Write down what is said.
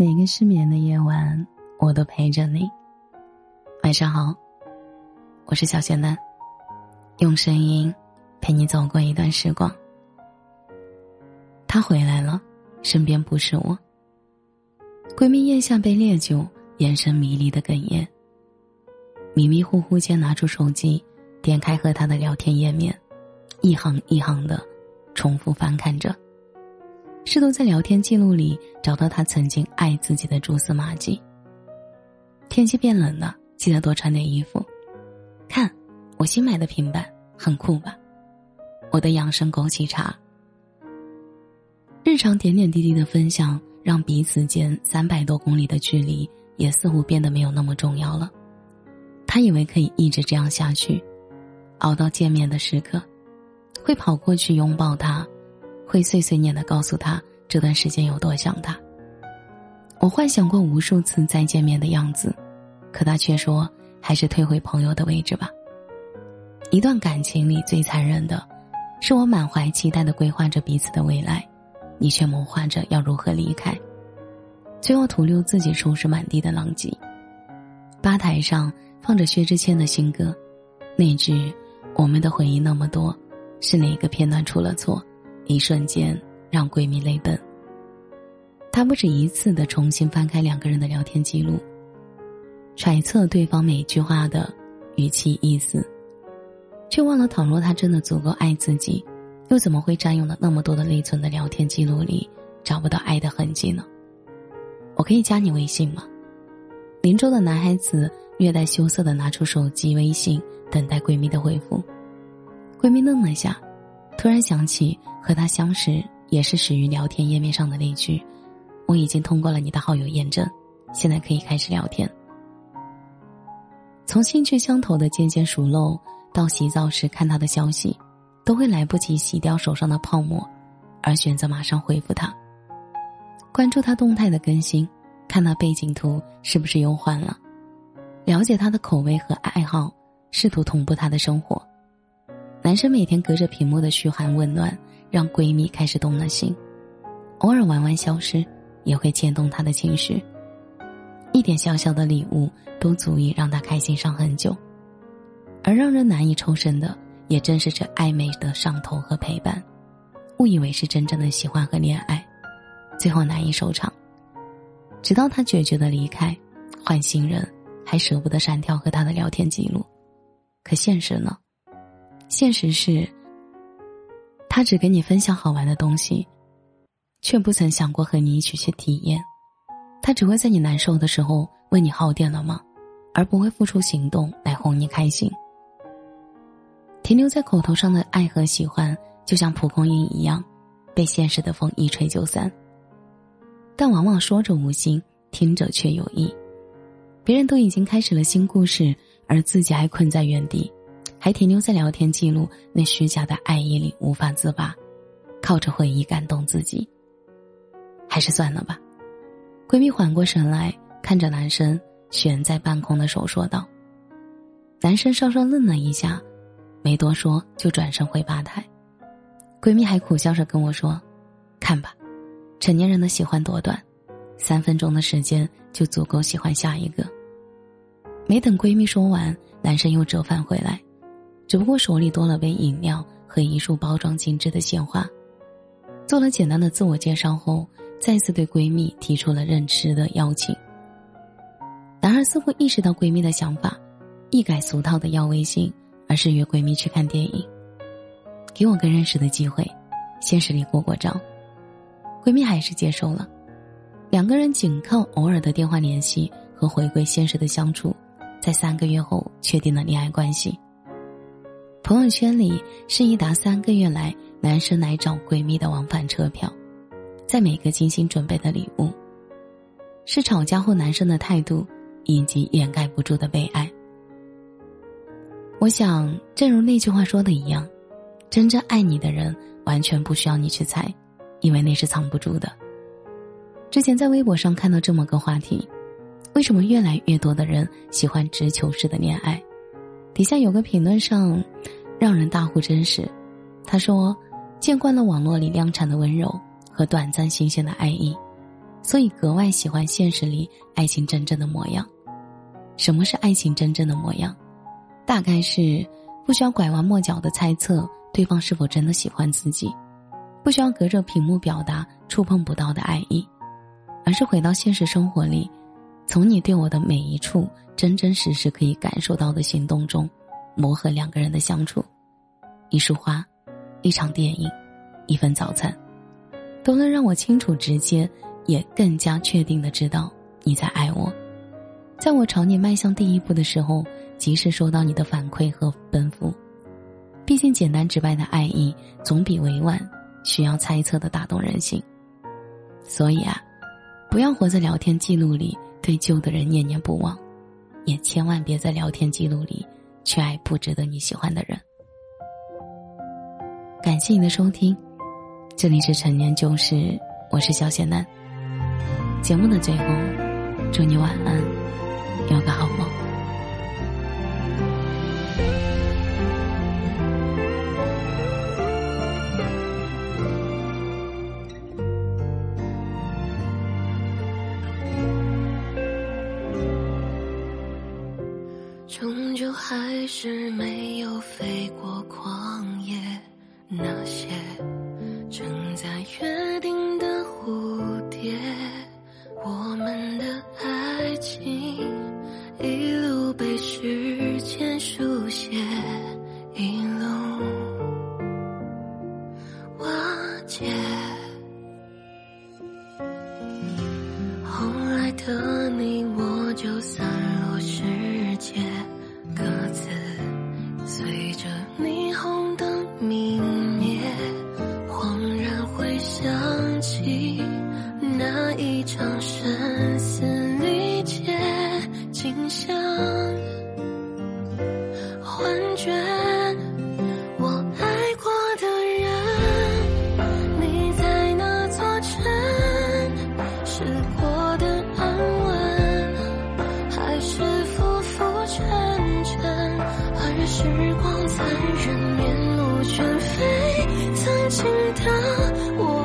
每个失眠的夜晚，我都陪着你。晚上好，我是小仙丹，用声音陪你走过一段时光。他回来了，身边不是我。闺蜜咽下杯烈酒，眼神迷离的哽咽。迷迷糊糊间拿出手机，点开和他的聊天页面，一行一行的重复翻看着。试图在聊天记录里找到他曾经爱自己的蛛丝马迹。天气变冷了，记得多穿点衣服。看，我新买的平板，很酷吧？我的养生枸杞茶。日常点点滴滴的分享，让彼此间三百多公里的距离也似乎变得没有那么重要了。他以为可以一直这样下去，熬到见面的时刻，会跑过去拥抱他。会碎碎念的告诉他这段时间有多想他。我幻想过无数次再见面的样子，可他却说还是退回朋友的位置吧。一段感情里最残忍的，是我满怀期待的规划着彼此的未来，你却谋划着要如何离开，最后徒留自己收拾满地的狼藉。吧台上放着薛之谦的新歌，那句“我们的回忆那么多”，是哪个片段出了错？一瞬间让闺蜜泪奔。她不止一次的重新翻开两个人的聊天记录，揣测对方每句话的语气意思，却忘了倘若他真的足够爱自己，又怎么会占用了那么多的内存的聊天记录里找不到爱的痕迹呢？我可以加你微信吗？邻桌的男孩子略带羞涩的拿出手机微信，等待闺蜜的回复。闺蜜愣了一下。突然想起和他相识也是始于聊天页面上的那句：“我已经通过了你的好友验证，现在可以开始聊天。”从兴趣相投的渐渐熟络，到洗澡时看他的消息，都会来不及洗掉手上的泡沫，而选择马上回复他。关注他动态的更新，看他背景图是不是又换了，了解他的口味和爱好，试图同步他的生活。男生每天隔着屏幕的嘘寒问暖，让闺蜜开始动了心。偶尔玩玩消失，也会牵动她的情绪。一点小小的礼物都足以让她开心上很久。而让人难以抽身的，也正是这暧昧的上头和陪伴。误以为是真正的喜欢和恋爱，最后难以收场。直到他决绝的离开，换新人，还舍不得删掉和他的聊天记录。可现实呢？现实是，他只跟你分享好玩的东西，却不曾想过和你一起去体验。他只会在你难受的时候问你耗电了吗，而不会付出行动来哄你开心。停留在口头上的爱和喜欢，就像蒲公英一样，被现实的风一吹就散。但往往说着无心，听着却有意。别人都已经开始了新故事，而自己还困在原地。还停留在聊天记录那虚假的爱意里无法自拔，靠着回忆感动自己。还是算了吧。闺蜜缓过神来，看着男生悬在半空的手说道。男生稍稍愣了一下，没多说就转身回吧台。闺蜜还苦笑着跟我说：“看吧，成年人的喜欢多短，三分钟的时间就足够喜欢下一个。”没等闺蜜说完，男生又折返回来。只不过手里多了杯饮料和一束包装精致的鲜花，做了简单的自我介绍后，再次对闺蜜提出了认吃的邀请。男孩似乎意识到闺蜜的想法，一改俗套的要微信，而是约闺蜜去看电影，给我个认识的机会，现实里过过招。闺蜜还是接受了，两个人仅靠偶尔的电话联系和回归现实的相处，在三个月后确定了恋爱关系。朋友圈里是一沓三个月来男生来找闺蜜的往返车票，在每个精心准备的礼物，是吵架后男生的态度，以及掩盖不住的被爱。我想，正如那句话说的一样，真正爱你的人完全不需要你去猜，因为那是藏不住的。之前在微博上看到这么个话题：为什么越来越多的人喜欢直球式的恋爱？底下有个评论上。让人大呼真实，他说：“见惯了网络里量产的温柔和短暂新鲜的爱意，所以格外喜欢现实里爱情真正的模样。什么是爱情真正的模样？大概是不需要拐弯抹角的猜测对方是否真的喜欢自己，不需要隔着屏幕表达触碰不到的爱意，而是回到现实生活里，从你对我的每一处真真实实可以感受到的行动中，磨合两个人的相处。一束花，一场电影，一份早餐，都能让我清楚直接，也更加确定的知道你在爱我。在我朝你迈向第一步的时候，及时收到你的反馈和奔赴。毕竟简单直白的爱意，总比委婉、需要猜测的打动人心。所以啊，不要活在聊天记录里对旧的人念念不忘，也千万别在聊天记录里去爱不值得你喜欢的人。感谢你的收听，这里是陈年旧事，我是小谢楠。节目的最后，祝你晚安，有个好还是没有飞过旷野。那些正在约定的蝴蝶，我们的爱情一路被时间书写，一路瓦解。后来的你我就散幻觉。我爱过的人，你在那座城，是过得安稳，还是浮浮沉沉？而时光残忍，面目全非，曾经的我。